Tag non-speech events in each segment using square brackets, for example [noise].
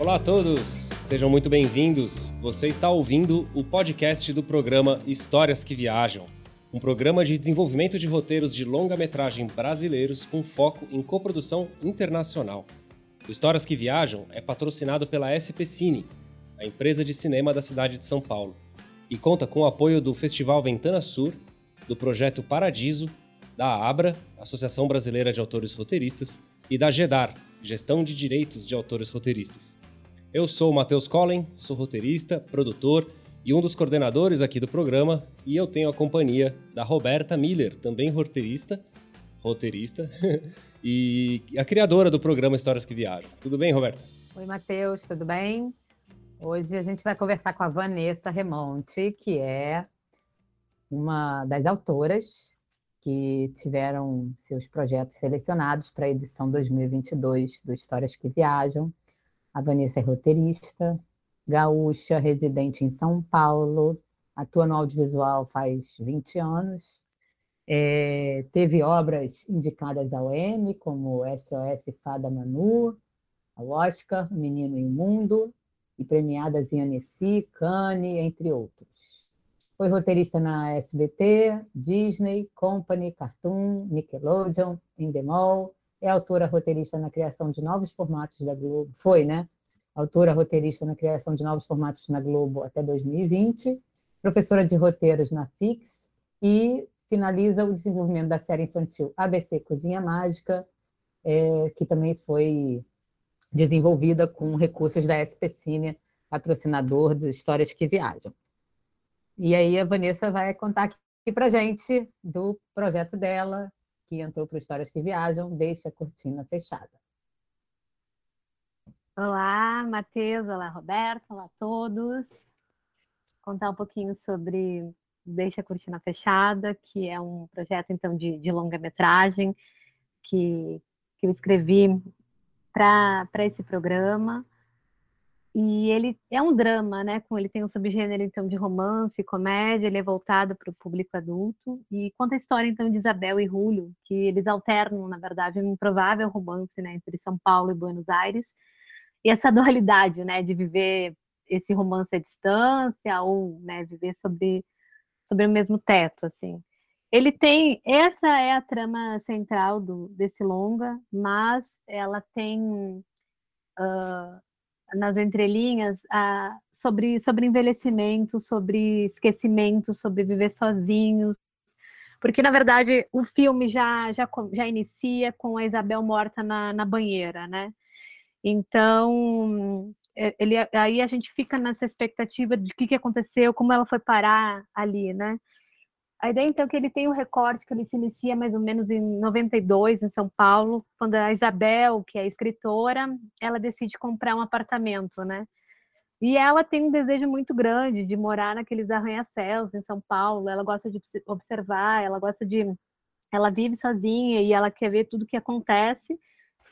Olá a todos, sejam muito bem-vindos. Você está ouvindo o podcast do programa Histórias que Viajam, um programa de desenvolvimento de roteiros de longa-metragem brasileiros com foco em coprodução internacional. O Histórias que Viajam é patrocinado pela SP Cine, a empresa de cinema da cidade de São Paulo, e conta com o apoio do Festival Ventana Sur, do projeto Paradiso, da ABRA, Associação Brasileira de Autores Roteiristas, e da GEDAR, Gestão de Direitos de Autores Roteiristas. Eu sou o Matheus Collen, sou roteirista, produtor e um dos coordenadores aqui do programa, e eu tenho a companhia da Roberta Miller, também roteirista, roteirista, [laughs] e a criadora do programa Histórias que Viajam. Tudo bem, Roberta? Oi, Matheus, tudo bem? Hoje a gente vai conversar com a Vanessa Remonte, que é uma das autoras que tiveram seus projetos selecionados para a edição 2022 do Histórias que Viajam. A Vanessa é roteirista, gaúcha, residente em São Paulo, atua no audiovisual faz 20 anos. É, teve obras indicadas ao Emmy, como SOS Fada Manu, ao Oscar, Menino Imundo, e premiadas em Annecy, Cannes, entre outros. Foi roteirista na SBT, Disney, Company, Cartoon, Nickelodeon, Endemol, é autora roteirista na criação de novos formatos da Globo, foi, né? Autora roteirista na criação de novos formatos na Globo até 2020, professora de roteiros na FIX e finaliza o desenvolvimento da série infantil ABC Cozinha Mágica, é, que também foi desenvolvida com recursos da SPCine, patrocinador de Histórias que Viajam. E aí a Vanessa vai contar aqui para gente do projeto dela, que entrou para Histórias que Viajam, Deixa a Cortina Fechada. Olá, Matheus, olá, Roberto, olá a todos. Contar um pouquinho sobre Deixa a Cortina Fechada, que é um projeto, então, de, de longa-metragem que, que eu escrevi para esse programa. E ele é um drama, né? Ele tem um subgênero então de romance, comédia, ele é voltado para o público adulto e conta a história então de Isabel e Julio, que eles alternam, na verdade, um improvável romance, né, entre São Paulo e Buenos Aires. E essa [laughs] dualidade, né, de viver esse romance à distância ou, né, viver sobre sobre o mesmo teto, assim. Ele tem, essa é a trama central do, desse longa, mas ela tem uh, nas entrelinhas sobre, sobre envelhecimento, sobre esquecimento, sobre viver sozinhos, porque na verdade o filme já, já, já inicia com a Isabel morta na, na banheira, né? Então é, ele, aí a gente fica nessa expectativa de o que, que aconteceu, como ela foi parar ali, né? A ideia, então, é que ele tem um recorte que ele se inicia mais ou menos em 92, em São Paulo, quando a Isabel, que é escritora, ela decide comprar um apartamento, né? E ela tem um desejo muito grande de morar naqueles arranha-céus em São Paulo, ela gosta de observar, ela gosta de... Ela vive sozinha e ela quer ver tudo que acontece,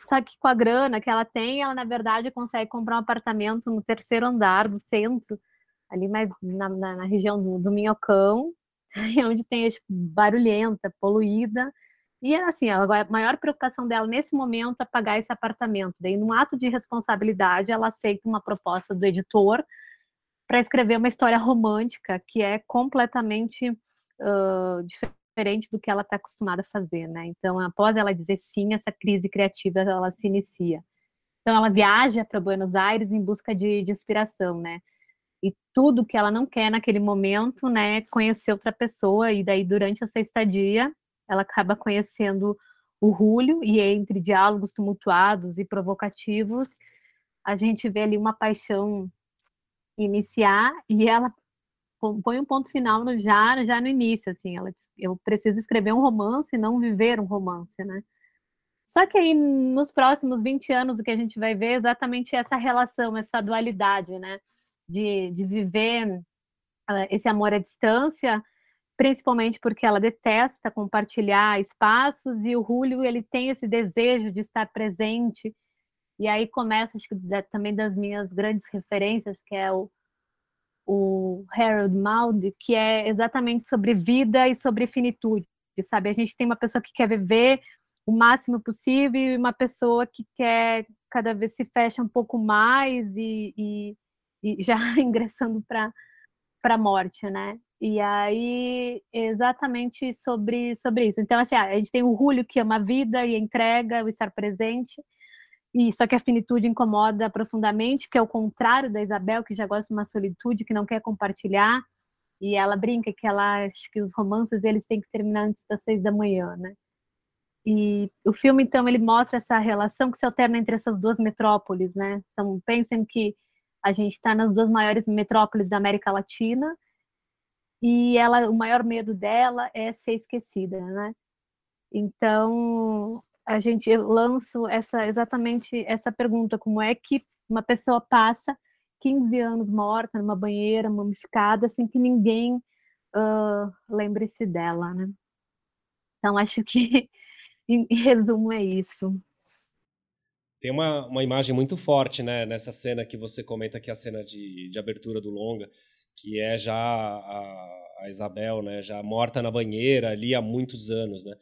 só que com a grana que ela tem, ela, na verdade, consegue comprar um apartamento no terceiro andar do centro, ali mais na, na, na região do, do Minhocão, [laughs] onde tem barulhenta, poluída. E assim, a maior preocupação dela nesse momento é pagar esse apartamento. Daí, num ato de responsabilidade, ela aceita uma proposta do editor para escrever uma história romântica que é completamente uh, diferente do que ela está acostumada a fazer, né? Então, após ela dizer sim, essa crise criativa ela se inicia. Então, ela viaja para Buenos Aires em busca de, de inspiração, né? E tudo que ela não quer naquele momento, né, conhecer outra pessoa, e daí durante essa estadia, ela acaba conhecendo o Rúlio, e entre diálogos tumultuados e provocativos, a gente vê ali uma paixão iniciar, e ela põe um ponto final no, já, já no início, assim, ela eu preciso escrever um romance, não viver um romance, né? Só que aí, nos próximos 20 anos, o que a gente vai ver é exatamente essa relação, essa dualidade, né? De, de viver uh, esse amor à distância, principalmente porque ela detesta compartilhar espaços e o Julio ele tem esse desejo de estar presente. E aí começa acho que também das minhas grandes referências que é o, o Harold Maude que é exatamente sobre vida e sobre finitude sabe? A gente tem uma pessoa que quer viver o máximo possível e uma pessoa que quer cada vez se fecha um pouco mais e, e, e já [laughs] ingressando para a morte, né? E aí, exatamente sobre, sobre isso. Então, assim, a gente tem o Julio que ama a vida e entrega, o estar presente, e só que a finitude incomoda profundamente, que é o contrário da Isabel, que já gosta de uma solitude, que não quer compartilhar, e ela brinca que ela acha que os romances eles têm que terminar antes das seis da manhã, né? E o filme, então, ele mostra essa relação que se alterna entre essas duas metrópoles, né? Então, pensem que a gente está nas duas maiores metrópoles da América Latina, e ela, o maior medo dela é ser esquecida, né? Então, a gente eu lanço essa exatamente essa pergunta, como é que uma pessoa passa 15 anos morta numa banheira mumificada sem que ninguém uh, lembre-se dela, né? Então acho que [laughs] em, resumo é isso. Tem uma, uma imagem muito forte, né, nessa cena que você comenta que é a cena de, de abertura do longa, que é já a, a Isabel, né, já morta na banheira ali há muitos anos, né?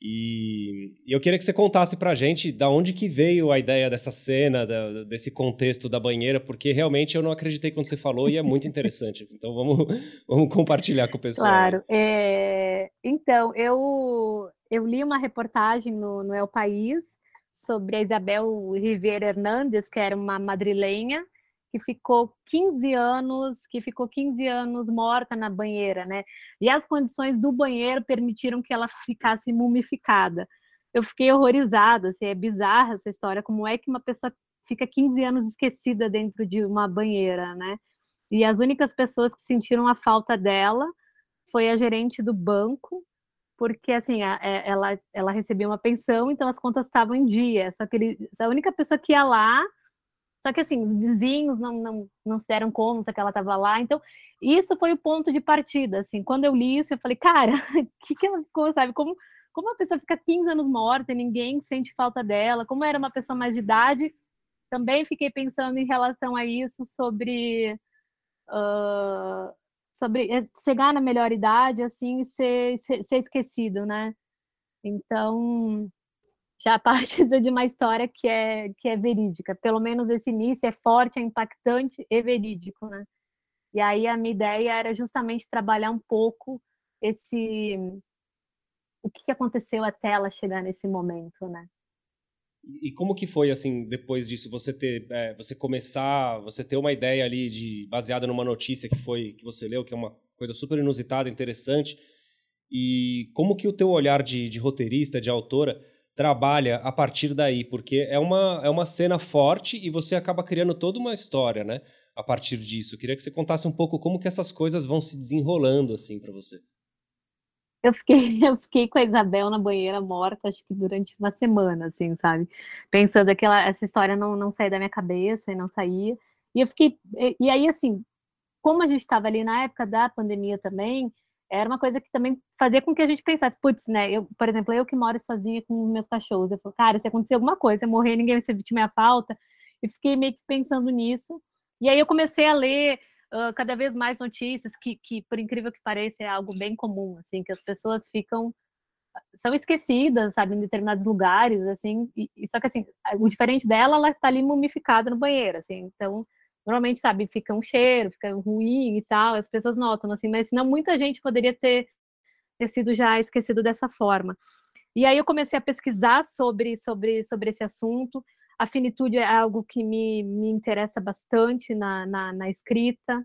E eu queria que você contasse pra gente da onde que veio a ideia dessa cena, da, desse contexto da banheira, porque realmente eu não acreditei quando você falou e é muito [laughs] interessante. Então vamos, vamos compartilhar com o pessoal. Claro. É... Então, eu, eu li uma reportagem no, no El País sobre a Isabel Rivera Hernandes, que era uma madrilenha, que ficou 15 anos, que ficou 15 anos morta na banheira, né? E as condições do banheiro permitiram que ela ficasse mumificada. Eu fiquei horrorizada, assim, é bizarra essa história, como é que uma pessoa fica 15 anos esquecida dentro de uma banheira, né? E as únicas pessoas que sentiram a falta dela foi a gerente do banco, porque assim, a, é, ela, ela recebia uma pensão, então as contas estavam em dia. Só que ele, a única pessoa que ia lá só que assim, os vizinhos não, não, não se deram conta que ela estava lá. Então, isso foi o ponto de partida. Assim, quando eu li isso, eu falei, cara, [laughs] que, que ela ficou, sabe? Como, como uma pessoa fica 15 anos morta e ninguém sente falta dela? Como era uma pessoa mais de idade? Também fiquei pensando em relação a isso sobre. Uh, sobre eh, chegar na melhor idade, assim, e ser, ser, ser esquecido, né? Então, já [laughs] parte de uma história que é, que é verídica. Pelo menos esse início é forte, é impactante e verídico, né? E aí a minha ideia era justamente trabalhar um pouco esse o que aconteceu até ela chegar nesse momento, né? E como que foi assim depois disso você ter é, você começar você ter uma ideia ali de baseada numa notícia que foi que você leu que é uma coisa super inusitada interessante e como que o teu olhar de, de roteirista de autora trabalha a partir daí, porque é uma, é uma cena forte e você acaba criando toda uma história, né? A partir disso. Eu queria que você contasse um pouco como que essas coisas vão se desenrolando assim para você. Eu fiquei, [laughs] eu fiquei com a Isabel na banheira morta, acho que durante uma semana, assim, sabe? Pensando que essa história não, não saía da minha cabeça e não saía. E eu fiquei. E, e aí, assim, como a gente estava ali na época da pandemia também, era uma coisa que também fazia com que a gente pensasse, putz, né? Eu, por exemplo, eu que moro sozinha com meus cachorros, eu falo, cara, se acontecer alguma coisa, eu morrer, ninguém vai sentir minha falta, e fiquei meio que pensando nisso. E aí eu comecei a ler uh, cada vez mais notícias que, que, por incrível que pareça, é algo bem comum, assim, que as pessoas ficam são esquecidas, sabe, em determinados lugares, assim, e, e só que assim, o diferente dela, ela está ali mumificada no banheiro, assim, então normalmente, sabe, fica um cheiro, fica ruim e tal, as pessoas notam, assim, mas não muita gente poderia ter, ter sido já esquecido dessa forma. E aí eu comecei a pesquisar sobre, sobre, sobre esse assunto. A finitude é algo que me, me interessa bastante na, na, na escrita.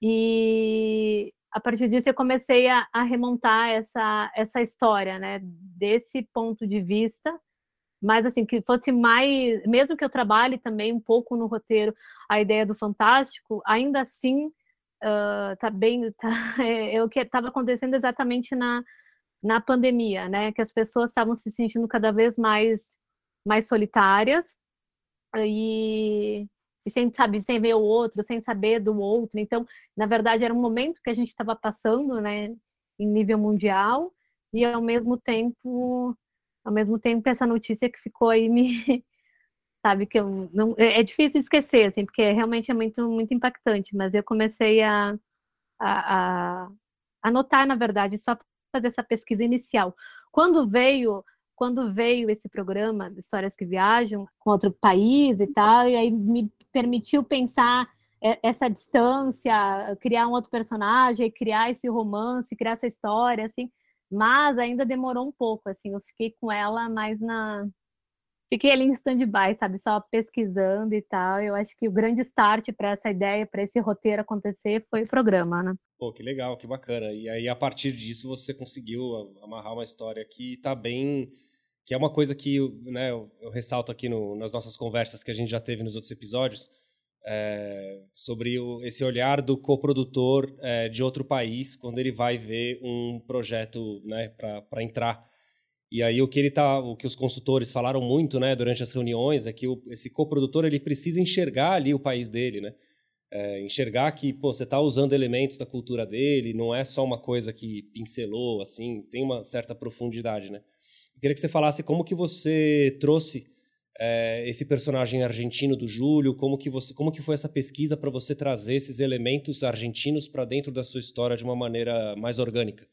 E a partir disso eu comecei a, a, remontar essa, essa história, né, desse ponto de vista, mas assim, que fosse mais, mesmo que eu trabalhe também um pouco no roteiro a ideia do fantástico, ainda assim uh, tá bem, [laughs] tá, é, é, o que estava acontecendo exatamente na, na pandemia, né, que as pessoas estavam se sentindo cada vez mais, mais solitárias e, e sem, sabe, sem ver o outro, sem saber do outro, então, na verdade, era um momento que a gente estava passando, né, em nível mundial, e ao mesmo tempo ao mesmo tempo essa notícia que ficou aí me [laughs] sabe que eu não é, é difícil esquecer assim porque realmente é muito muito impactante mas eu comecei a a, a anotar na verdade só fazer essa pesquisa inicial. Quando veio quando veio esse programa Histórias que Viajam com outro país e tal, e aí me permitiu pensar essa distância, criar um outro personagem, criar esse romance, criar essa história, assim, mas ainda demorou um pouco, assim, eu fiquei com ela mais na... Fiquei ali em stand-by, sabe, só pesquisando e tal, eu acho que o grande start para essa ideia, para esse roteiro acontecer, foi o programa, né? Pô, que legal, que bacana. E aí, a partir disso, você conseguiu amarrar uma história que tá bem que é uma coisa que né, eu, eu ressalto aqui no, nas nossas conversas que a gente já teve nos outros episódios, é, sobre o, esse olhar do coprodutor é, de outro país quando ele vai ver um projeto né, para entrar. E aí o que ele tá, o que os consultores falaram muito, né, durante as reuniões, é que o, esse coprodutor ele precisa enxergar ali o país dele, né? É, enxergar que pô, você está usando elementos da cultura dele, não é só uma coisa que pincelou, assim, tem uma certa profundidade, né? Eu queria que você falasse como que você trouxe é, esse personagem argentino do Júlio, como que você, como que foi essa pesquisa para você trazer esses elementos argentinos para dentro da sua história de uma maneira mais orgânica?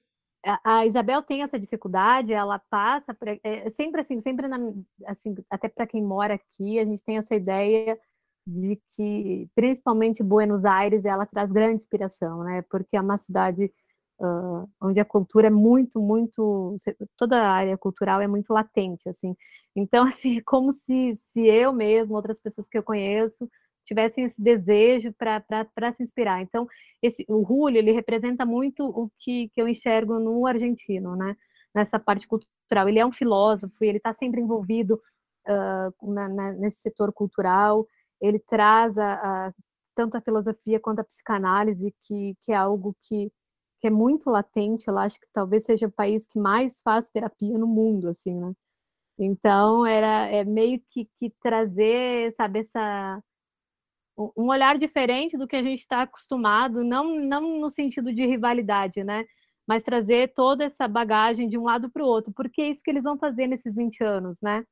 A Isabel tem essa dificuldade, ela passa pra, é, sempre assim, sempre na, assim, até para quem mora aqui, a gente tem essa ideia de que, principalmente Buenos Aires, ela traz grande inspiração, né? Porque é uma cidade uh, onde a cultura é muito, muito, toda a área cultural é muito latente, assim. Então, [laughs] assim, é como se, se eu mesmo, outras pessoas que eu conheço, tivessem esse desejo para se inspirar. Então, esse, o Julio, ele representa muito o que, que eu enxergo no argentino, né? Nessa parte cultural. Ele é um filósofo, ele está sempre envolvido uh, na, na, nesse setor cultural, ele traz a, a, tanto a filosofia quanto a psicanálise, que, que é algo que que é muito latente, eu acho que talvez seja o país que mais faz terapia no mundo, assim, né? Então, era é meio que, que trazer, sabe, essa um olhar diferente do que a gente está acostumado, não, não no sentido de rivalidade, né? Mas trazer toda essa bagagem de um lado para o outro, porque é isso que eles vão fazer nesses 20 anos, né?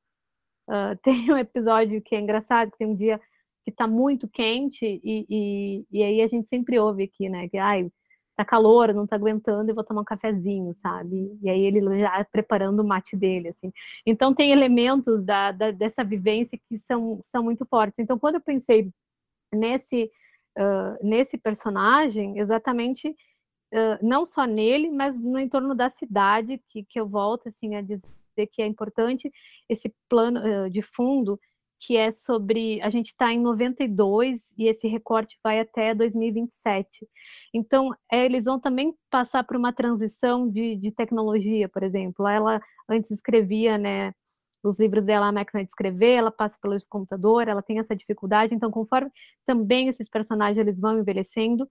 Uh, [laughs] tem um episódio que é engraçado, que tem um dia que está muito quente, e, e, e, aí a gente sempre ouve aqui, né? Que, ai, tá calor, não tá aguentando, eu vou tomar um cafezinho, sabe? E aí ele já preparando o mate dele, assim. Então tem elementos da, da, dessa vivência que são, são muito fortes. Então quando eu pensei nesse, uh, nesse personagem, exatamente, uh, não só nele, mas no entorno da cidade, que, que eu volto, assim, a dizer que é importante esse plano uh, de fundo que é sobre. A gente está em 92 e esse recorte vai até 2027. Então, é, eles vão também passar por uma transição de, de tecnologia, por exemplo. Ela antes escrevia, né? Os livros dela, a máquina de escrever, ela passa pelo computador, ela tem essa dificuldade. Então, conforme também esses personagens eles vão envelhecendo,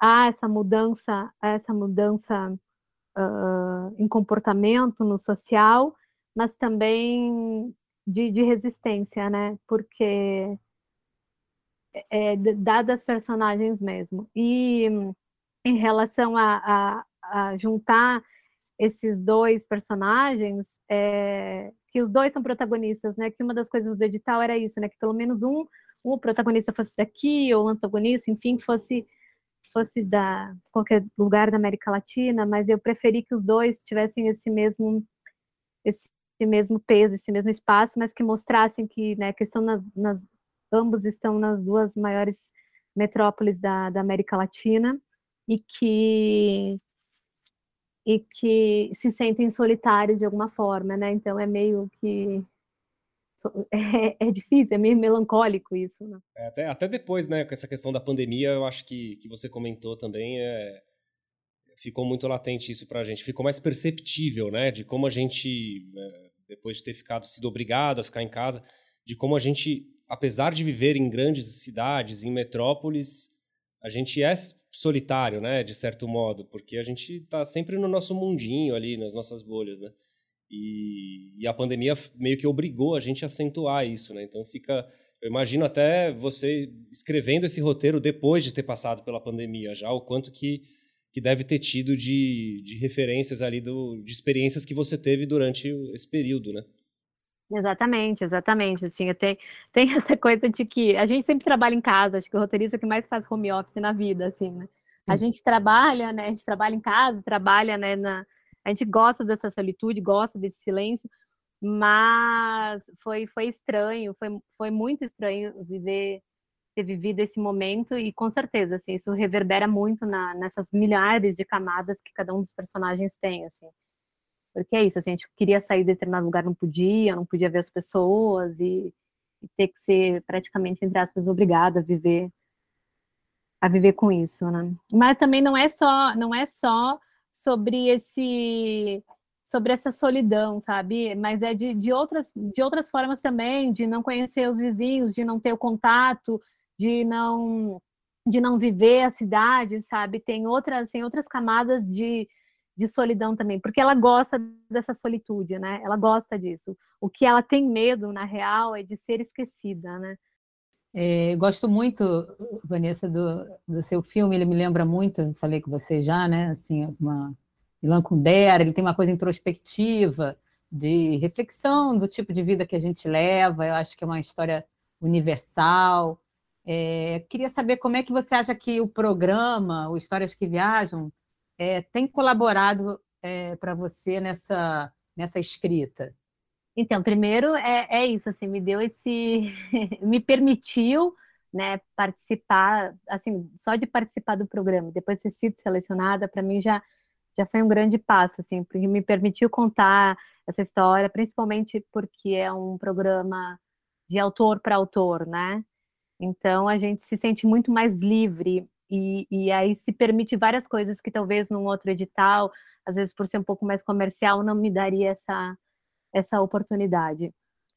há essa mudança, essa mudança uh, em comportamento, no social, mas também de, de resistência, né? Porque é, é dadas personagens mesmo. E em relação a, a, a juntar esses dois personagens, é, que os dois são protagonistas, né? Que uma das coisas do edital era isso, né? Que pelo menos um, o protagonista fosse daqui, ou antagonista, enfim, fosse fosse da qualquer lugar da América Latina, mas eu preferi que os dois tivessem esse mesmo esse esse mesmo peso, esse mesmo espaço, mas que mostrassem que, né, que são nas, nas, ambos estão nas duas maiores metrópoles da, da América Latina e que e que se sentem solitários de alguma forma, né? Então é meio que [laughs] é, é difícil, é meio melancólico isso. Né? É, até, até depois, né? Com essa questão da pandemia, eu acho que, que você comentou também, é, ficou muito latente isso para a gente. Ficou mais perceptível, né? De como a gente é, depois de ter ficado sido obrigado a ficar em casa, de como a gente, apesar de viver em grandes cidades, em metrópoles, a gente é solitário, né, de certo modo, porque a gente está sempre no nosso mundinho ali, nas nossas bolhas, né? E, e, a pandemia meio que obrigou a gente a acentuar isso, né? Então fica, eu imagino até você escrevendo esse roteiro depois de ter passado pela pandemia, já o quanto que que deve ter tido de, de referências ali do, de experiências que você teve durante esse período, né? Exatamente, exatamente. Assim, tem, tem [laughs] essa coisa de que a gente sempre trabalha em casa, acho que o roteirista é o que mais faz home office na vida, assim, né? A gente trabalha, né? A gente trabalha em casa, trabalha, né? Na, a gente gosta dessa solitude, gosta desse silêncio, mas foi, foi estranho, foi, foi muito estranho viver ter vivido esse momento e com certeza assim isso reverbera muito na, nessas milhares de camadas que cada um dos personagens tem assim porque é isso assim, a gente queria sair de determinado lugar não podia não podia ver as pessoas e, e ter que ser praticamente entre aspas obrigada a viver a viver com isso né mas também não é só não é só sobre esse sobre essa solidão, sabe? Mas é de, de, outras, de outras formas também, de não conhecer os vizinhos, de não ter o contato, de não de não viver a cidade, sabe? Tem outras, tem outras camadas de, de solidão também, porque ela gosta dessa solitude, né? Ela gosta disso. O que ela tem medo, na real, é de ser esquecida, né? É, gosto muito, Vanessa, do, do seu filme. Ele me lembra muito, falei com você já, né? Assim, uma Ilan Kundera. Ele tem uma coisa introspectiva, de reflexão do tipo de vida que a gente leva. Eu acho que é uma história universal. É, queria saber como é que você acha que o programa, o Histórias que Viajam, é, tem colaborado é, para você nessa, nessa escrita. Então, primeiro é, é isso, assim, me deu esse, [laughs] me permitiu, né, participar, assim, só de participar do programa, depois de ter sido selecionada, para mim já já foi um grande passo, assim, porque me permitiu contar essa história, principalmente porque é um programa de autor para autor, né? Então a gente se sente muito mais livre e, e, aí se permite várias coisas que talvez num outro edital, às vezes por ser um pouco mais comercial, não me daria essa, essa oportunidade.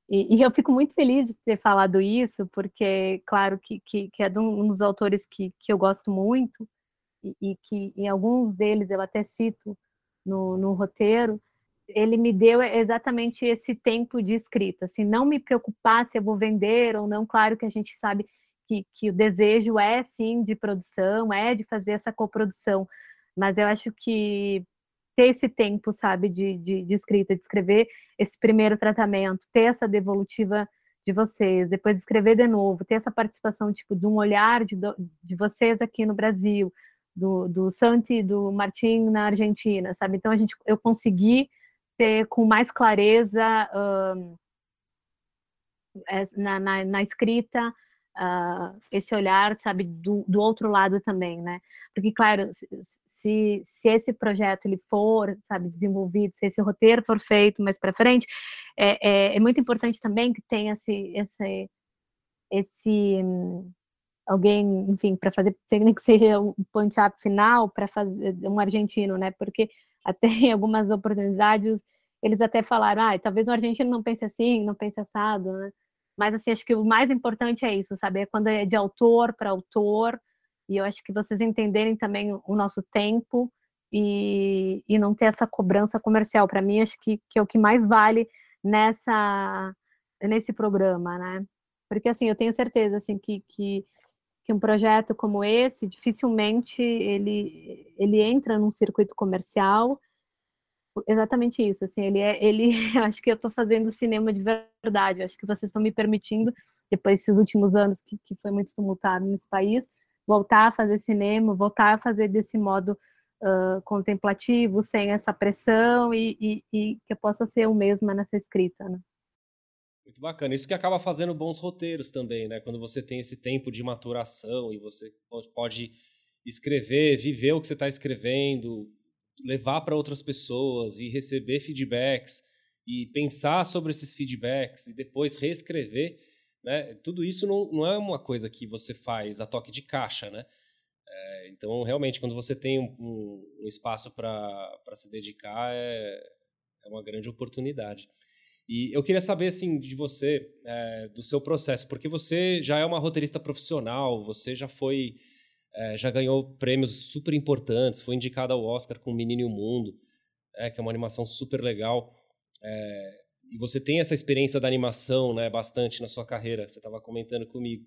E, e eu fico muito feliz de ter falado isso, porque, claro, que, que, que é de um dos autores que, que eu gosto muito, e, e que em alguns deles eu até cito no, no roteiro, ele me deu exatamente esse tempo de escrita. Se não me preocupar se eu vou vender ou não, claro que a gente sabe que, que o desejo é sim de produção, é de fazer essa coprodução, mas eu acho que ter esse tempo, sabe, de, de, de escrita, de escrever esse primeiro tratamento, ter essa devolutiva de vocês, depois escrever de novo, ter essa participação, tipo, de um olhar de, de vocês aqui no Brasil, do, do Santi do Martim na Argentina, sabe? Então a gente, eu consegui ter com mais clareza uh, na, na, na, escrita uh, esse olhar, sabe, do, do outro lado também, né? Porque, claro, se, se esse projeto ele for, sabe, desenvolvido, se esse roteiro for feito mais para frente, é, é, é, muito importante também que tenha esse, esse, esse alguém, enfim, para fazer, nem [laughs] que seja um punch-up final para fazer um argentino, né? Porque até em algumas oportunidades eles até falaram, ah, talvez um argentino não pense assim, não pense assado, né? Mas assim, acho que o mais importante é isso, sabe? É quando é de autor para autor, e eu acho que vocês entenderem também o nosso tempo e, e não ter essa cobrança comercial. Para mim, acho que, que é o que mais vale nessa nesse programa, né? Porque assim, eu tenho certeza assim que, que que um projeto como esse dificilmente ele ele entra num circuito comercial exatamente isso assim ele é ele [laughs] acho que eu estou fazendo cinema de verdade acho que vocês estão me permitindo depois desses últimos anos que, que foi muito tumultuado nesse país voltar a fazer cinema voltar a fazer desse modo uh, contemplativo sem essa pressão e, e, e, que eu possa ser eu mesma nessa escrita né? Muito bacana. Isso que acaba fazendo bons roteiros também, né? Quando você tem esse tempo de maturação e você pode escrever, viver o que você está escrevendo, levar para outras pessoas e receber feedbacks e pensar sobre esses feedbacks e depois reescrever, né? Tudo isso não, não é uma coisa que você faz a toque de caixa, né? É, então, realmente, quando você tem um, um, espaço para se dedicar, é, é uma grande oportunidade. E eu queria saber, assim, de você, é, do seu processo, porque você já é uma roteirista profissional, você já foi, é, já ganhou prêmios super importantes, foi indicada ao Oscar com Menino e o Mundo, é, que é uma animação super legal. É, e você tem essa experiência da animação, né, bastante na sua carreira, você estava comentando comigo.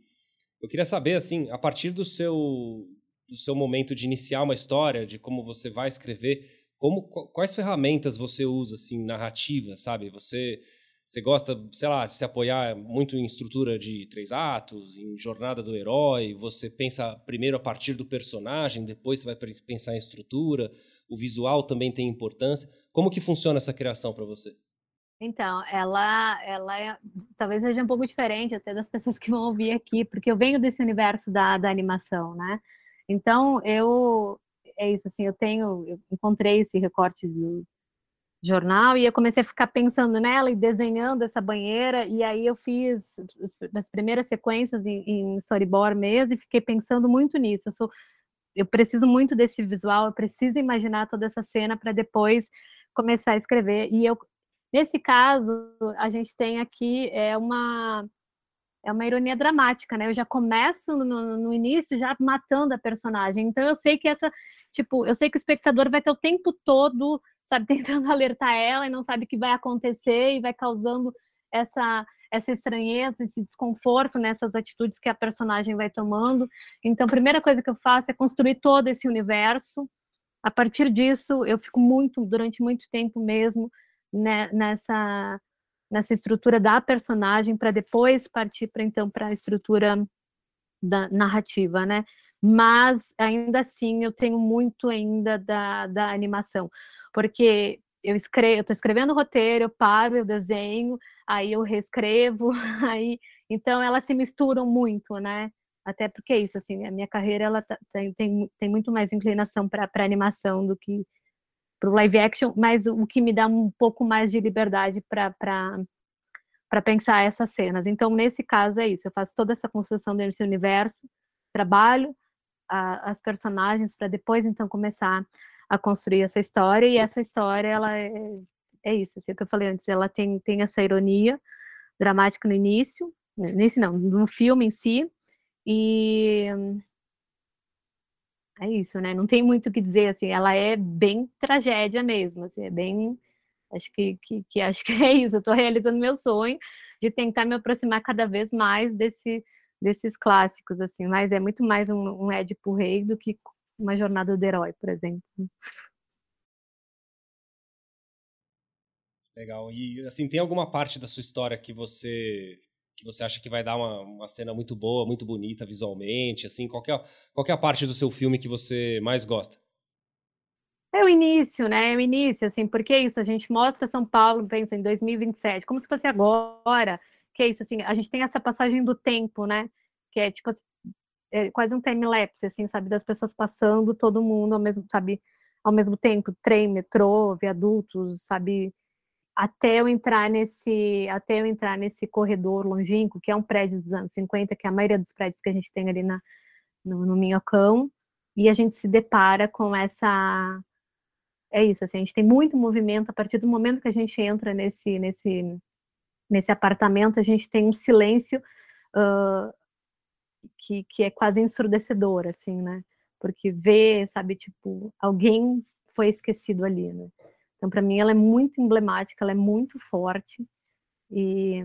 Eu queria saber, assim, a partir do seu, do seu momento de iniciar uma história, de como você vai escrever, como, quais ferramentas você usa, assim, narrativa, sabe? Você, você gosta, sei lá, de se apoiar muito em estrutura de três atos, em jornada do herói, você pensa primeiro a partir do personagem, depois você vai pensar em estrutura, o visual também tem importância. Como que funciona essa criação para você? Então, ela, ela é, talvez seja um pouco diferente até das [laughs] pessoas que vão ouvir aqui, porque eu venho desse universo da, da animação, né? Então, eu, é isso, assim, eu tenho, eu encontrei esse recorte do jornal e eu comecei a ficar pensando nela e desenhando essa banheira, e aí eu fiz as primeiras sequências em, em storyboard mesmo e fiquei pensando muito nisso. Eu, sou, eu preciso muito desse visual, eu preciso imaginar toda essa cena para depois começar a escrever. E eu, nesse caso, a gente tem aqui é uma é uma ironia dramática, né? Eu já começo no, no, início já matando a personagem. Então eu sei que essa, tipo, eu sei que o espectador vai ter o tempo todo, sabe, [laughs] tentando alertar ela e não sabe o que vai acontecer e vai causando essa essa estranheza, esse desconforto nessas atitudes que a personagem vai tomando. Então, a primeira coisa que eu faço é construir todo esse universo. A partir disso, eu fico muito, durante muito tempo mesmo, né, nessa nessa estrutura da personagem para depois partir para então para a estrutura da narrativa, né? Mas ainda assim eu tenho muito ainda da, da animação, porque eu escrevo, eu estou escrevendo o roteiro, eu paro, eu desenho, aí eu reescrevo, [laughs] aí então elas se misturam muito, né? Até porque é isso, assim, a minha carreira ela tá, tem, tem, tem muito mais inclinação para animação do que para o live action, mas o que me dá um pouco mais de liberdade para pensar essas cenas. Então, nesse caso, é isso. Eu faço toda essa construção desse universo, trabalho a, as personagens para depois, então, começar a construir essa história. E essa história, ela é, é isso. Assim, o que eu falei antes, ela tem, tem essa ironia dramática no início, nesse não, no filme em si, e é isso, né? Não tem muito o que dizer, assim, ela é bem tragédia mesmo, assim, é bem, acho que, que, que acho que é isso, eu estou realizando meu sonho de tentar me aproximar cada vez mais desse, desses clássicos, assim, mas é muito mais um, um Édipo Rei do que uma jornada do herói, por exemplo. Legal. E assim, tem alguma parte da sua história que você que você acha que vai dar uma, uma cena muito boa, muito bonita visualmente, assim, qualquer qualquer parte do seu filme que você mais gosta? É o início, né? É o início, assim, porque é isso, a gente mostra São Paulo, pensa em 2027, como se fosse agora, que é isso, assim, a gente tem essa passagem do tempo, né? Que é tipo é quase um time-lapse, assim, sabe, das pessoas passando, todo mundo ao mesmo, sabe, ao mesmo tempo, trem, metrô, viadutos, sabe, até eu entrar nesse até eu entrar nesse corredor longínquo, que é um prédio dos anos 50, que é a maioria dos prédios que a gente tem ali na, no, no Minhocão, e a gente se depara com essa é isso, assim, a gente tem muito movimento a partir do momento que a gente entra nesse nesse nesse apartamento, a gente tem um silêncio uh, que, que é quase ensurdecedor, assim, né? Porque vê, sabe, tipo, alguém foi esquecido ali, né? Então, para mim, ela é muito emblemática, ela é muito forte, e,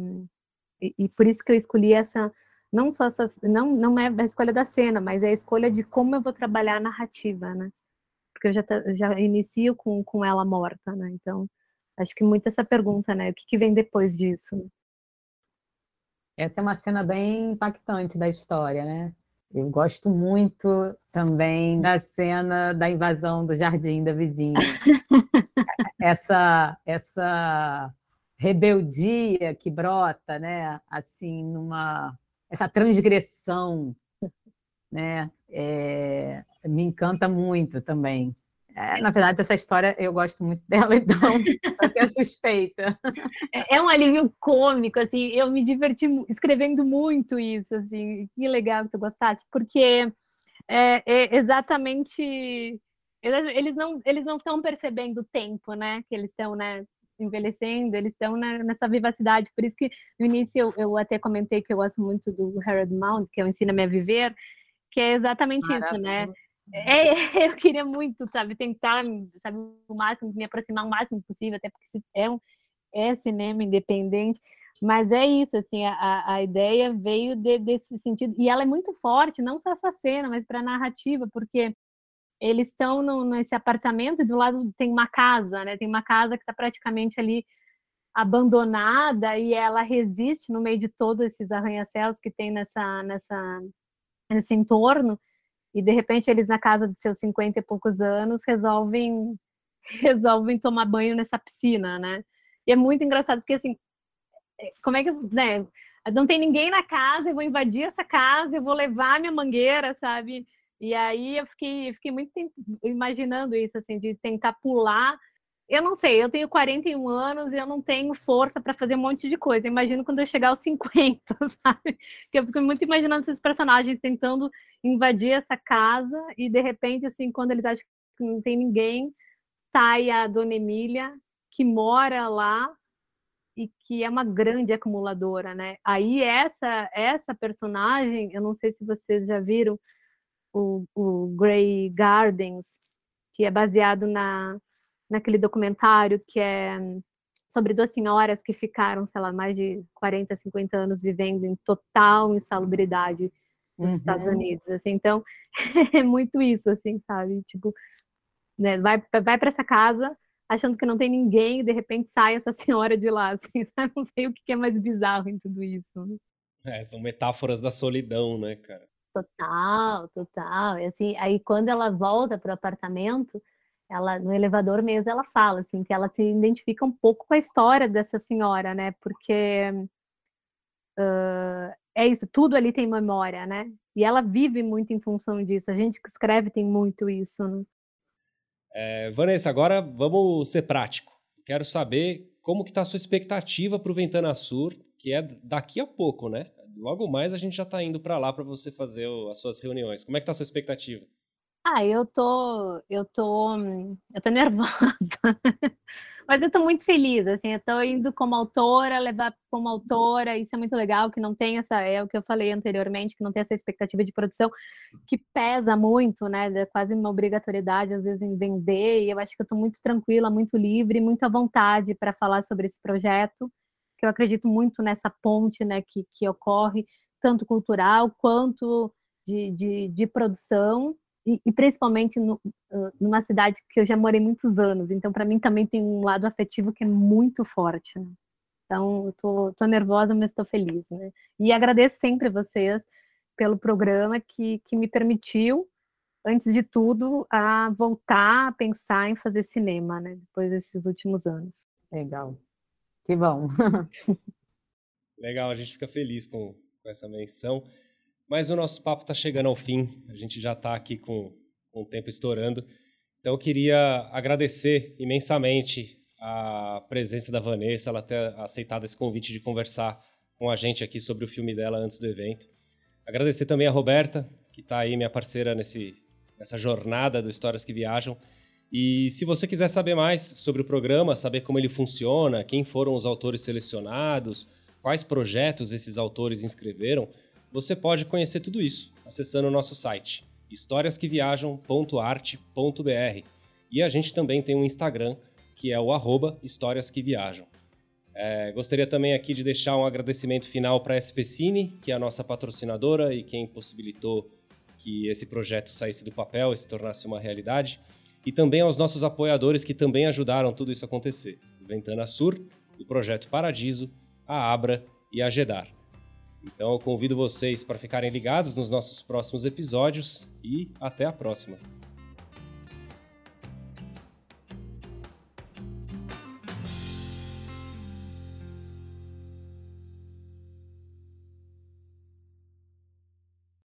e, e, por isso que eu escolhi essa, não só essa, não, não é a escolha da cena, mas é a escolha de como eu vou trabalhar a narrativa, né? Porque eu já, já inicio com, com ela morta, né? Então, acho que muito essa pergunta, né? O que, que vem depois disso? Essa é uma cena bem impactante da história, né? Eu gosto muito também da cena da invasão do jardim da vizinha. [laughs] essa essa rebeldia que brota, né? Assim, numa essa transgressão, né? É, me encanta muito também. É, na verdade, essa história eu gosto muito dela, então [laughs] tenho suspeita. É, é um alívio cômico, assim, eu me diverti escrevendo muito isso, assim, que legal que tu gostaste, porque é, é exatamente eles não eles não estão percebendo o tempo, né, que eles estão, né, envelhecendo, eles estão nessa vivacidade, por isso que no início eu, eu até comentei que eu gosto muito do Harold Mount, que é o Ensina-me a Viver, que é exatamente Maravilha. isso, né? É, [laughs] eu queria muito, sabe, tentar, sabe, o máximo, me aproximar o máximo possível, até porque é, um, é cinema independente, mas é isso, assim, a, a ideia veio de, desse sentido, e ela é muito forte, não só essa cena, mas para a narrativa, porque eles estão nesse apartamento e do lado tem uma casa, né, tem uma casa que está praticamente ali abandonada e ela resiste no meio de todos esses arranha-céus que tem nessa, nessa, nesse entorno, e de repente eles na casa de seus 50 e poucos anos resolvem [laughs] resolvem tomar banho nessa piscina, né? E é muito engraçado, porque assim, é, como é que, né? Não tem ninguém na casa, eu vou invadir essa casa, eu vou levar minha mangueira, sabe? E aí eu fiquei, fiquei muito imaginando isso, assim, de tentar pular. Eu não sei, eu tenho 41 anos e eu não tenho força para fazer um monte de coisa. Imagino quando eu chegar aos 50, [laughs] sabe? Que eu fico muito imaginando esses personagens tentando invadir essa casa e de repente, assim, quando eles acham que não tem ninguém, sai a Dona Emília, que mora lá e que é uma grande acumuladora, né? Aí essa essa personagem, eu não sei se vocês já viram, o, o Grey Gardens, que é baseado na, naquele documentário que é sobre duas senhoras que ficaram, sei lá, mais de 40, 50 anos vivendo em total insalubridade nos uhum. Estados Unidos, assim, então [laughs] é muito isso, assim, sabe, tipo, né, vai, vai para essa casa achando que não tem ninguém e de repente sai essa [laughs] senhora de lá, assim, sabe? não sei o que é mais bizarro em tudo isso. Né? É, são metáforas da solidão, né, cara? Total, total. E assim, aí quando ela volta para o apartamento, ela no elevador mesmo ela fala assim que ela se identifica um pouco com a história dessa senhora, né? Porque uh, é isso, tudo ali tem memória, né? E ela vive muito em função disso. A gente que escreve tem muito isso. Né? É, Vanessa, agora vamos ser prático. Quero saber como que está a sua expectativa para o Ventana Sur, que é daqui a pouco, né? Logo mais a gente já está indo para lá para você fazer o, as suas reuniões. Como é que tá a sua expectativa? Ah, eu tô, eu tô, eu tô nervosa, [laughs] mas eu tô muito feliz, assim, eu tô indo como autora, levar como autora, isso é muito legal, que não tem essa, é o que eu falei anteriormente, que não tem essa expectativa de produção, que pesa muito, né, é quase uma obrigatoriedade, às vezes, em vender, e eu acho que eu tô muito tranquila, muito livre, muito à vontade para falar sobre esse projeto, que eu acredito muito nessa ponte né, que, que ocorre, tanto cultural quanto de, de, de produção, e, e principalmente no, numa cidade que eu já morei muitos anos, então para mim também tem um lado afetivo que é muito forte. Né? Então, eu tô, tô nervosa, mas estou feliz. Né? E agradeço sempre vocês pelo programa que, que me permitiu, antes de tudo, a voltar a pensar em fazer cinema, né? depois desses últimos anos. Legal. Que bom. [laughs] Legal, a gente fica feliz com, com essa menção. Mas o nosso papo está chegando ao fim, a gente já está aqui com, com o tempo estourando. Então eu queria agradecer imensamente a presença da Vanessa, ela ter aceitado esse convite de conversar com a gente aqui sobre o filme dela antes do evento. Agradecer também a Roberta, que está aí, minha parceira nesse, nessa jornada do Histórias que Viajam. E se você quiser saber mais sobre o programa, saber como ele funciona, quem foram os autores selecionados, quais projetos esses autores inscreveram, você pode conhecer tudo isso acessando o nosso site historiasqueviajam.arte.br. E a gente também tem um Instagram, que é o arroba Histórias que Viajam. É, gostaria também aqui de deixar um agradecimento final para a SP Cine, que é a nossa patrocinadora e quem possibilitou que esse projeto saísse do papel e se tornasse uma realidade e também aos nossos apoiadores que também ajudaram tudo isso a acontecer. Ventana Sur, o Projeto Paradiso, a Abra e a Gedar. Então eu convido vocês para ficarem ligados nos nossos próximos episódios e até a próxima.